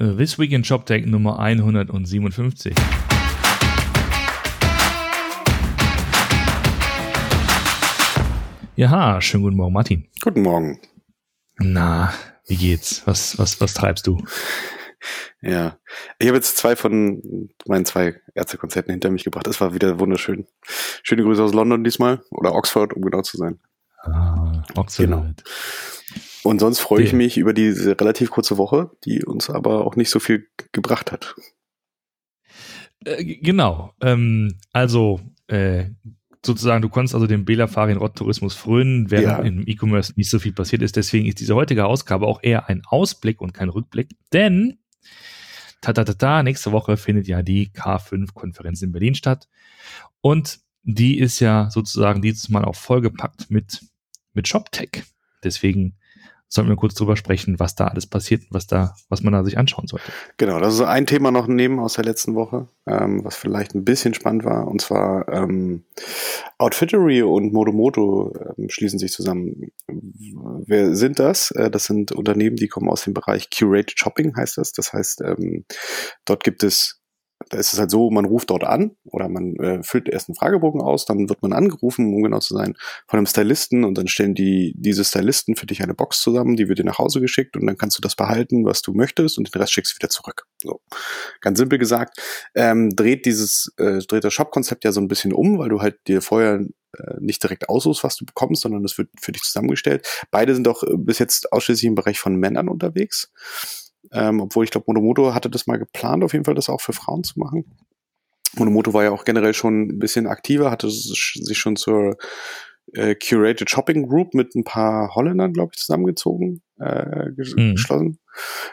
äh, This Week in Shop Tech Nummer 157. Ja, schönen guten Morgen, Martin. Guten Morgen. Na, wie geht's? Was, was, was treibst du? Ja, ich habe jetzt zwei von meinen zwei Ärztekonzerten hinter mich gebracht. Es war wieder wunderschön. Schöne Grüße aus London diesmal oder Oxford, um genau zu sein. Ah, Oxford. Genau. Und sonst freue ich mich über diese relativ kurze Woche, die uns aber auch nicht so viel gebracht hat. Äh, genau. Ähm, also äh, sozusagen, du konntest also dem Bela-Farin Rott-Tourismus frönen, während ja. im E-Commerce nicht so viel passiert ist. Deswegen ist diese heutige Ausgabe auch eher ein Ausblick und kein Rückblick. Denn ta ta ta ta, nächste Woche findet ja die K5-Konferenz in Berlin statt. Und die ist ja sozusagen dieses Mal auch vollgepackt mit, mit ShopTech. Deswegen sollten wir kurz drüber sprechen, was da alles passiert, was da, was man da sich anschauen sollte. Genau, das ist ein Thema noch neben aus der letzten Woche, ähm, was vielleicht ein bisschen spannend war. Und zwar ähm, Outfittery und Modomoto ähm, schließen sich zusammen. Wer sind das? Äh, das sind Unternehmen, die kommen aus dem Bereich Curated Shopping, heißt das. Das heißt, ähm, dort gibt es da ist es halt so, man ruft dort an oder man äh, füllt erst einen Fragebogen aus, dann wird man angerufen, um genau zu sein, von einem Stylisten und dann stellen die diese Stylisten für dich eine Box zusammen, die wird dir nach Hause geschickt und dann kannst du das behalten, was du möchtest und den Rest schickst du wieder zurück. So. Ganz simpel gesagt, ähm, dreht dieses, äh, dreht das Shop-Konzept ja so ein bisschen um, weil du halt dir vorher äh, nicht direkt aussuchst, was du bekommst, sondern das wird für dich zusammengestellt. Beide sind auch äh, bis jetzt ausschließlich im Bereich von Männern unterwegs. Ähm, obwohl ich glaube, Monomoto hatte das mal geplant, auf jeden Fall das auch für Frauen zu machen. Monomoto war ja auch generell schon ein bisschen aktiver, hatte sich schon zur äh, Curated Shopping Group mit ein paar Holländern, glaube ich, zusammengezogen, äh, mhm. geschlossen.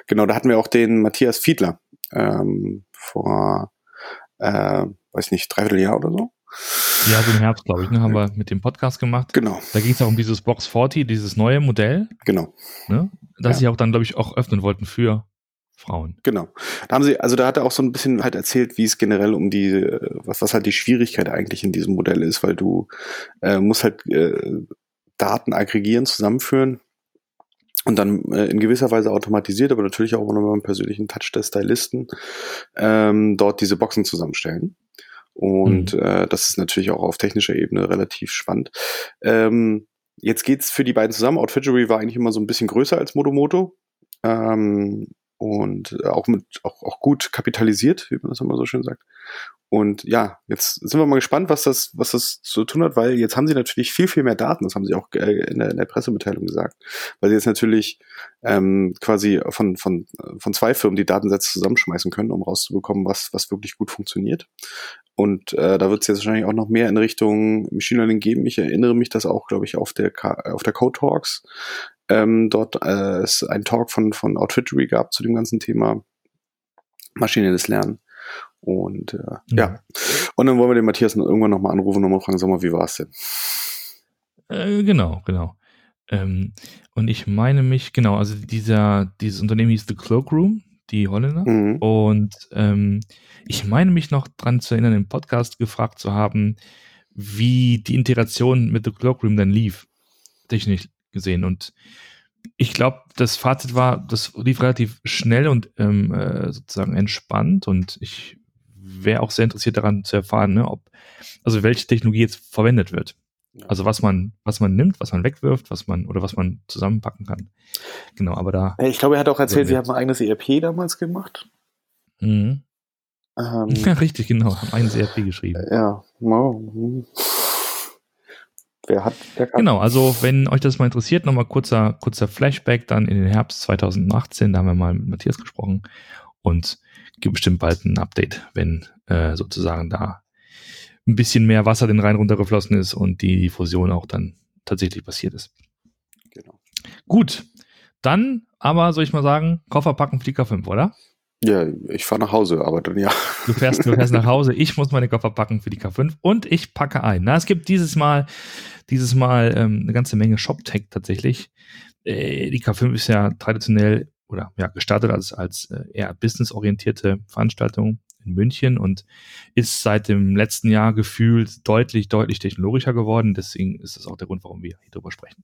Genau, da hatten wir auch den Matthias Fiedler ähm, vor, äh, weiß nicht, dreiviertel Jahr oder so. Ja, so im Herbst, glaube ich, ne, haben wir mit dem Podcast gemacht. Genau. Da ging es auch um dieses Box 40, dieses neue Modell. Genau. Ne, das ja. sie auch dann, glaube ich, auch öffnen wollten für Frauen. Genau. Da haben sie, also da hat er auch so ein bisschen halt erzählt, wie es generell um die, was, was halt die Schwierigkeit eigentlich in diesem Modell ist, weil du äh, musst halt äh, Daten aggregieren, zusammenführen und dann äh, in gewisser Weise automatisiert, aber natürlich auch unter einem persönlichen Touch der Stylisten ähm, dort diese Boxen zusammenstellen. Und mhm. äh, das ist natürlich auch auf technischer Ebene relativ spannend. Ähm, jetzt geht's für die beiden zusammen. Outfittery war eigentlich immer so ein bisschen größer als Modomoto. Ähm, und auch mit auch, auch gut kapitalisiert, wie man das immer so schön sagt. Und ja, jetzt sind wir mal gespannt, was das, was das zu tun hat, weil jetzt haben sie natürlich viel, viel mehr Daten, das haben sie auch äh, in der, in der Pressemitteilung gesagt, weil sie jetzt natürlich ähm, quasi von, von, von zwei Firmen die Datensätze zusammenschmeißen können, um rauszubekommen, was, was wirklich gut funktioniert. Und äh, da wird es jetzt wahrscheinlich auch noch mehr in Richtung Machine Learning geben. Ich erinnere mich das auch, glaube ich, auf der, auf der Code Talks. Ähm, dort äh, es ein Talk von, von Outfittery gab zu dem ganzen Thema maschinelles Lernen. Und äh, ja. ja. Und dann wollen wir den Matthias irgendwann nochmal anrufen und mal fragen, sag mal, wie war es denn? Äh, genau, genau. Ähm, und ich meine mich, genau, also dieser, dieses Unternehmen hieß The Cloakroom, die Holländer. Mhm. Und ähm, ich meine mich noch dran zu erinnern, im Podcast gefragt zu haben, wie die Integration mit The Cloakroom dann lief, technisch gesehen. Und ich glaube, das Fazit war, das lief relativ schnell und ähm, äh, sozusagen entspannt und ich wäre auch sehr interessiert daran zu erfahren, ne, ob, also welche Technologie jetzt verwendet wird. Also was man, was man nimmt, was man wegwirft, was man oder was man zusammenpacken kann. Genau, aber da. Ich glaube, er hat auch erzählt, sie haben ein eigenes ERP damals gemacht. Mhm. Ähm, ja, richtig, genau, haben eigenes ERP geschrieben. Ja, wow. Wer hat, wer kann. Genau, also wenn euch das mal interessiert, nochmal kurzer, kurzer Flashback dann in den Herbst 2018, da haben wir mal mit Matthias gesprochen und gibt bestimmt bald ein Update, wenn äh, sozusagen da ein bisschen mehr Wasser den Rhein runtergeflossen ist und die Fusion auch dann tatsächlich passiert ist. Genau. Gut, dann aber soll ich mal sagen, Koffer packen, Flieger 5, oder? Ja, ich fahre nach Hause, aber dann ja. Du fährst, du fährst nach Hause, ich muss meine Koffer packen für die K5 und ich packe ein. Na, es gibt dieses Mal, dieses Mal ähm, eine ganze Menge Shop-Tech tatsächlich. Äh, die K5 ist ja traditionell oder ja gestartet als, als äh, eher businessorientierte Veranstaltung in München und ist seit dem letzten Jahr gefühlt deutlich, deutlich technologischer geworden. Deswegen ist das auch der Grund, warum wir hier drüber sprechen.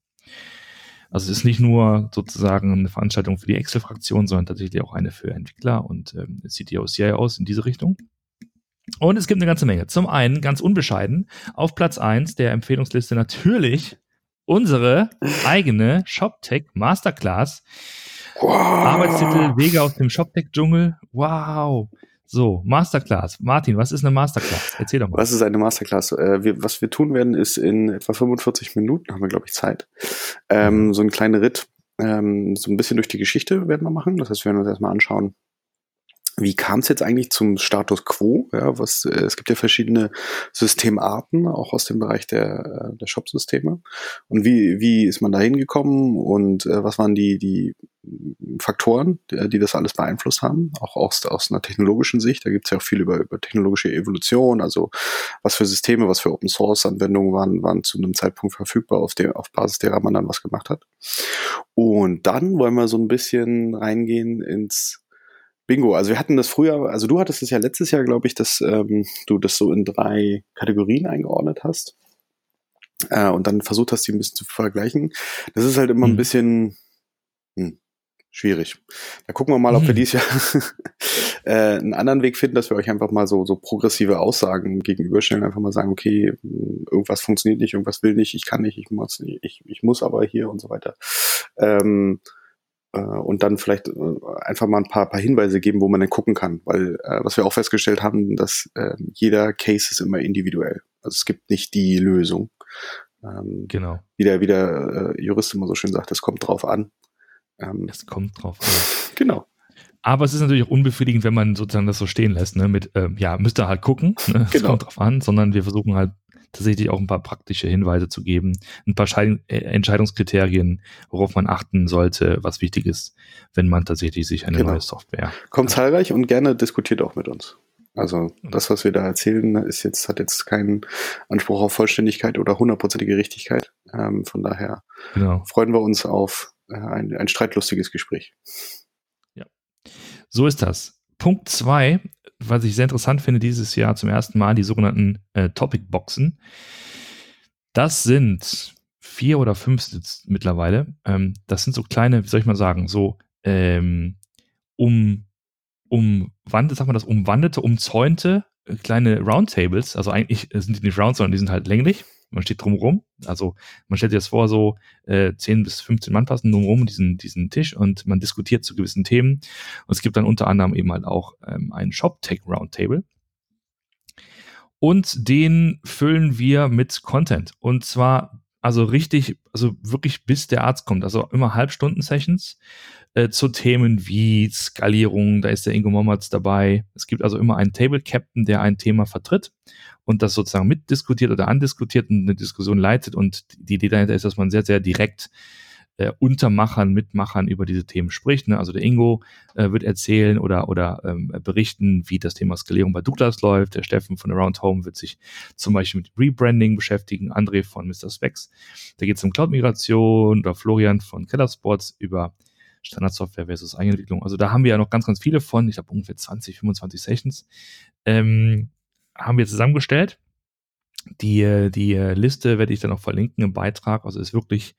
Also es ist nicht nur sozusagen eine Veranstaltung für die Excel-Fraktion, sondern tatsächlich auch eine für Entwickler und ähm, CTOs, CIOs in diese Richtung. Und es gibt eine ganze Menge. Zum einen, ganz unbescheiden, auf Platz eins der Empfehlungsliste natürlich unsere eigene ShopTech Masterclass. Wow. Arbeitstitel Wege aus dem ShopTech-Dschungel. Wow. So, Masterclass. Martin, was ist eine Masterclass? Erzähl doch mal. Was ist eine Masterclass? Äh, wir, was wir tun werden, ist in etwa 45 Minuten, haben wir, glaube ich, Zeit, ähm, mhm. so einen kleinen Ritt, ähm, so ein bisschen durch die Geschichte werden wir machen. Das heißt, wir werden uns erstmal anschauen, wie kam es jetzt eigentlich zum Status quo? Ja, was, äh, es gibt ja verschiedene Systemarten, auch aus dem Bereich der, äh, der Shop-Systeme. Und wie, wie ist man da hingekommen und äh, was waren die, die Faktoren, die, die, das alles beeinflusst haben? Auch aus, aus einer technologischen Sicht. Da gibt es ja auch viel über, über technologische Evolution, also was für Systeme, was für Open-Source-Anwendungen waren, waren zu einem Zeitpunkt verfügbar, auf, der, auf Basis derer man dann was gemacht hat. Und dann wollen wir so ein bisschen reingehen ins Bingo, also wir hatten das früher, also du hattest es ja letztes Jahr, glaube ich, dass ähm, du das so in drei Kategorien eingeordnet hast äh, und dann versucht hast, die ein bisschen zu vergleichen. Das ist halt immer mhm. ein bisschen hm, schwierig. Da gucken wir mal, ob mhm. wir dieses Jahr äh, einen anderen Weg finden, dass wir euch einfach mal so, so progressive Aussagen gegenüberstellen, einfach mal sagen, okay, irgendwas funktioniert nicht, irgendwas will nicht, ich kann nicht, ich muss nicht, ich, ich muss aber hier und so weiter. Ähm, äh, und dann vielleicht äh, einfach mal ein paar, paar Hinweise geben, wo man dann gucken kann. Weil äh, was wir auch festgestellt haben, dass äh, jeder Case ist immer individuell. Also es gibt nicht die Lösung. Ähm, genau. Wie der, wie der äh, Jurist immer so schön sagt, es kommt drauf an. Ähm, es kommt drauf an. Genau. Aber es ist natürlich auch unbefriedigend, wenn man sozusagen das so stehen lässt, ne? Mit, ähm, ja, müsst ihr halt gucken, ne? Es genau. kommt drauf an, sondern wir versuchen halt tatsächlich auch ein paar praktische Hinweise zu geben, ein paar Schein äh, Entscheidungskriterien, worauf man achten sollte, was wichtig ist, wenn man tatsächlich sich eine genau. neue Software. Kommt zahlreich und gerne diskutiert auch mit uns. Also das, was wir da erzählen, ist jetzt, hat jetzt keinen Anspruch auf Vollständigkeit oder hundertprozentige Richtigkeit. Ähm, von daher genau. freuen wir uns auf äh, ein, ein streitlustiges Gespräch. Ja, so ist das. Punkt zwei was ich sehr interessant finde, dieses Jahr zum ersten Mal die sogenannten äh, Topic-Boxen. Das sind vier oder fünf mittlerweile. Ähm, das sind so kleine, wie soll ich mal sagen, so ähm, um, umwandelt, sagt man das, umwandete, umzäunte äh, kleine Roundtables. Also eigentlich sind die nicht round, sondern die sind halt länglich man steht drumherum. Also man stellt sich das vor, so äh, 10 bis 15 Mann passen drumherum diesen, diesen Tisch und man diskutiert zu gewissen Themen. Und es gibt dann unter anderem eben halt auch ähm, einen Shop-Tech-Roundtable. Und den füllen wir mit Content. Und zwar also richtig, also wirklich bis der Arzt kommt. Also immer Halbstunden-Sessions äh, zu Themen wie Skalierung. Da ist der Ingo Mommertz dabei. Es gibt also immer einen Table Captain, der ein Thema vertritt und das sozusagen mitdiskutiert oder andiskutiert und eine Diskussion leitet. Und die Idee dahinter ist, dass man sehr, sehr direkt äh, Untermachern, Mitmachern über diese Themen spricht. Ne? Also der Ingo äh, wird erzählen oder, oder ähm, berichten, wie das Thema Skalierung bei Douglas läuft. Der Steffen von Around Home wird sich zum Beispiel mit Rebranding beschäftigen. André von Mr. Specs, da geht es um Cloud-Migration oder Florian von Keller Sports über Standardsoftware versus Eigenentwicklung. Also da haben wir ja noch ganz, ganz viele von. Ich habe ungefähr 20, 25 Sessions. Ähm, haben wir zusammengestellt. Die, die Liste werde ich dann auch verlinken im Beitrag. Also ist wirklich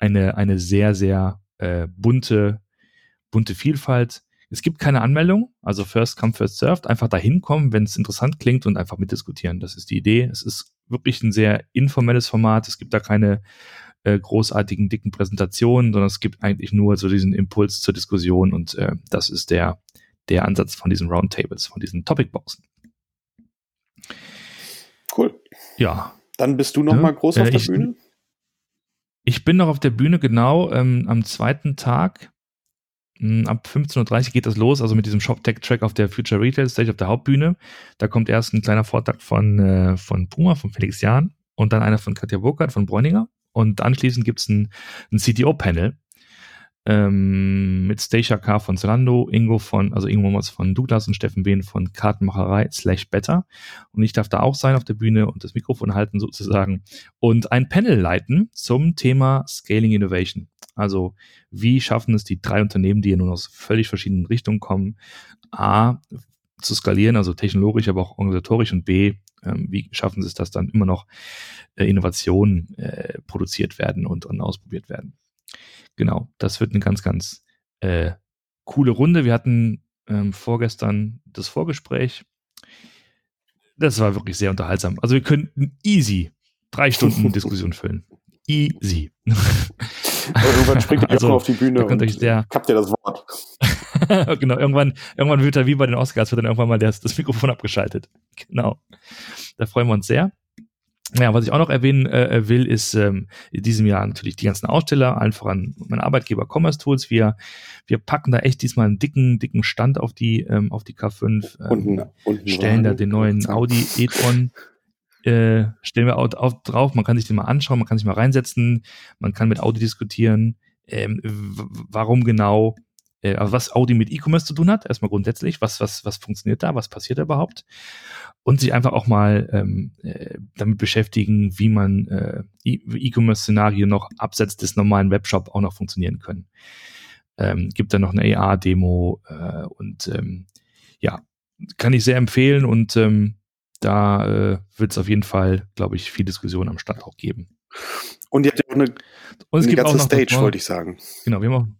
eine, eine sehr, sehr äh, bunte, bunte Vielfalt. Es gibt keine Anmeldung, also First Come, First Served. Einfach dahin kommen, wenn es interessant klingt und einfach mitdiskutieren. Das ist die Idee. Es ist wirklich ein sehr informelles Format. Es gibt da keine äh, großartigen, dicken Präsentationen, sondern es gibt eigentlich nur so diesen Impuls zur Diskussion und äh, das ist der, der Ansatz von diesen Roundtables, von diesen Topic-Boxen. Cool. Ja. Dann bist du noch ja, mal groß auf äh, der Bühne? Ich bin noch auf der Bühne, genau, ähm, am zweiten Tag. Hm, ab 15.30 Uhr geht das los, also mit diesem Shop-Tech-Track auf der Future Retail Stage auf der Hauptbühne. Da kommt erst ein kleiner Vortrag von, äh, von Puma, von Felix Jahn und dann einer von Katja Burkhardt von Bräuninger. Und anschließend gibt es ein, ein CTO-Panel ähm, mit Stacia K. von Zalando, Ingo von, also Ingo Mommers von Douglas und Steffen Behn von Kartenmacherei slash Better. Und ich darf da auch sein auf der Bühne und das Mikrofon halten sozusagen und ein Panel leiten zum Thema Scaling Innovation. Also wie schaffen es die drei Unternehmen, die ja nun aus völlig verschiedenen Richtungen kommen, A, zu skalieren, also technologisch, aber auch organisatorisch und B, ähm, wie schaffen sie es, dass dann immer noch äh, Innovationen äh, produziert werden und, und ausprobiert werden. Genau, das wird eine ganz, ganz äh, coole Runde. Wir hatten ähm, vorgestern das Vorgespräch. Das war wirklich sehr unterhaltsam. Also wir könnten easy drei Stunden Diskussion füllen. Easy. irgendwann springt ihr also, auf die Bühne und sehr, habt ihr das Wort. genau, irgendwann, irgendwann wird er wie bei den Oscars, wird dann irgendwann mal das, das Mikrofon abgeschaltet. Genau. Da freuen wir uns sehr. Ja, was ich auch noch erwähnen äh, will, ist ähm, in diesem Jahr natürlich die ganzen Aussteller, allen voran mein Arbeitgeber Commerce Tools. Wir, wir packen da echt diesmal einen dicken, dicken Stand auf die, ähm, auf die K5, ähm, und, und stellen da den neuen Audi e-tron äh, stellen wir auch, auch drauf. Man kann sich den mal anschauen, man kann sich mal reinsetzen, man kann mit Audi diskutieren, ähm, warum genau, äh, also was Audi mit E-Commerce zu tun hat, erstmal grundsätzlich, was, was, was funktioniert da, was passiert da überhaupt und sich einfach auch mal ähm, äh, damit beschäftigen, wie man äh, e-, E-Commerce-Szenarien noch abseits des normalen Webshop auch noch funktionieren können. Ähm, gibt da noch eine AR-Demo äh, und ähm, ja, kann ich sehr empfehlen und ähm, da äh, wird es auf jeden Fall, glaube ich, viel Diskussion am Start auch geben. Und ihr habt ja auch eine, und es eine gibt ganze auch noch Stage, wollte ich sagen. Genau, wir haben auch,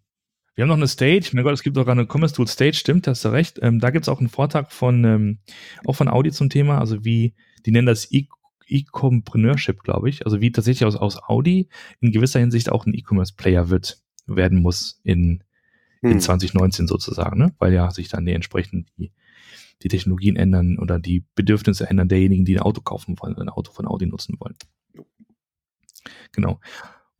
wir haben noch eine Stage. Mein Gott, es gibt sogar eine Commerce Tool Stage, stimmt, hast du recht. Ähm, da gibt es auch einen Vortrag von, ähm, auch von Audi zum Thema, also wie, die nennen das e E-Compreneurship, glaube ich. Also wie tatsächlich aus, aus Audi in gewisser Hinsicht auch ein E-Commerce-Player wird, werden muss in, in hm. 2019 sozusagen, ne? Weil ja sich dann die entsprechend die die Technologien ändern oder die Bedürfnisse ändern derjenigen, die ein Auto kaufen wollen, ein Auto von Audi nutzen wollen. Genau.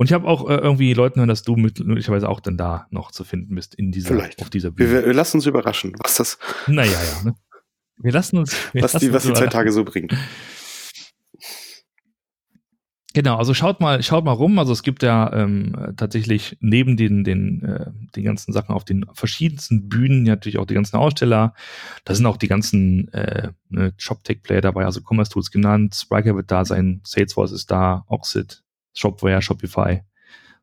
Und ich habe auch äh, irgendwie Leuten hören, dass du möglicherweise auch dann da noch zu finden bist in dieser, Vielleicht. auf dieser Bühne. Wir, wir lassen uns überraschen, was das. Naja, ja. Ne? Wir lassen uns. Wir was lassen die, was die zwei Tage so bringen. Genau, also schaut mal, schaut mal rum. Also es gibt ja ähm, tatsächlich neben den, den, äh, den ganzen Sachen auf den verschiedensten Bühnen natürlich auch die ganzen Aussteller. Da sind auch die ganzen äh, ne, Shop-Tech-Player dabei, also Commerce Tools genannt, Spriker wird da sein, Salesforce ist da, Oxid, Shopware, Shopify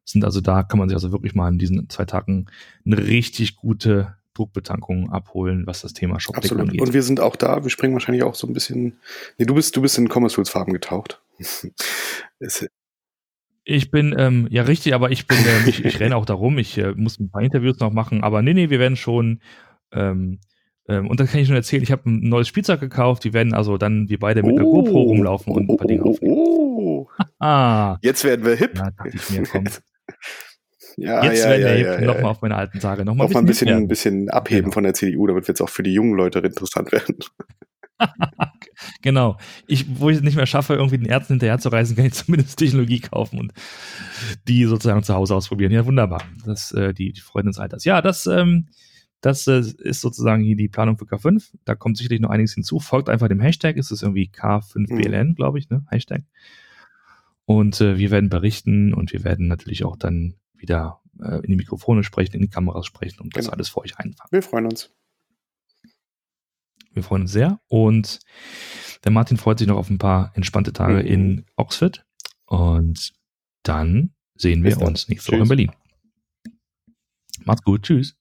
sind also da, kann man sich also wirklich mal in diesen zwei Tagen eine richtig gute Druckbetankung abholen, was das Thema Shop Absolut. angeht. Und wir sind auch da, wir springen wahrscheinlich auch so ein bisschen, nee, du bist, du bist in Commerce Tools Farben getaucht. Ich bin, ähm, ja richtig, aber ich bin, äh, ich, ich renne auch darum, ich äh, muss ein paar Interviews noch machen, aber nee, nee, wir werden schon, ähm, ähm, und dann kann ich schon erzählen, ich habe ein neues Spielzeug gekauft, die werden also dann wir beide mit oh, einer GoPro rumlaufen und ein paar Dinge aufnehmen. Oh, ah. Jetzt werden wir hip. Ja, dachte ich mir, komm. ja, jetzt ja, werden wir ja, hip, ja, nochmal auf meine alten Tage, nochmal ein bisschen, ein bisschen abheben genau. von der CDU, damit wird es auch für die jungen Leute interessant werden. genau. Ich, wo ich es nicht mehr schaffe, irgendwie den Ärzten hinterher zu reisen, kann ich zumindest Technologie kaufen und die sozusagen zu Hause ausprobieren. Ja, wunderbar. Das, äh, die, die Freunde des Alters. Ja, das, ähm, das äh, ist sozusagen hier die Planung für K5. Da kommt sicherlich noch einiges hinzu. Folgt einfach dem Hashtag. Es ist irgendwie K5BLN, mhm. glaube ich, ne? Hashtag. Und äh, wir werden berichten und wir werden natürlich auch dann wieder äh, in die Mikrofone sprechen, in die Kameras sprechen und genau. das alles für euch einfangen. Wir freuen uns. Wir freuen uns sehr. Und der Martin freut sich noch auf ein paar entspannte Tage mhm. in Oxford. Und dann sehen wir uns nächste Woche in Berlin. Macht's gut. Tschüss.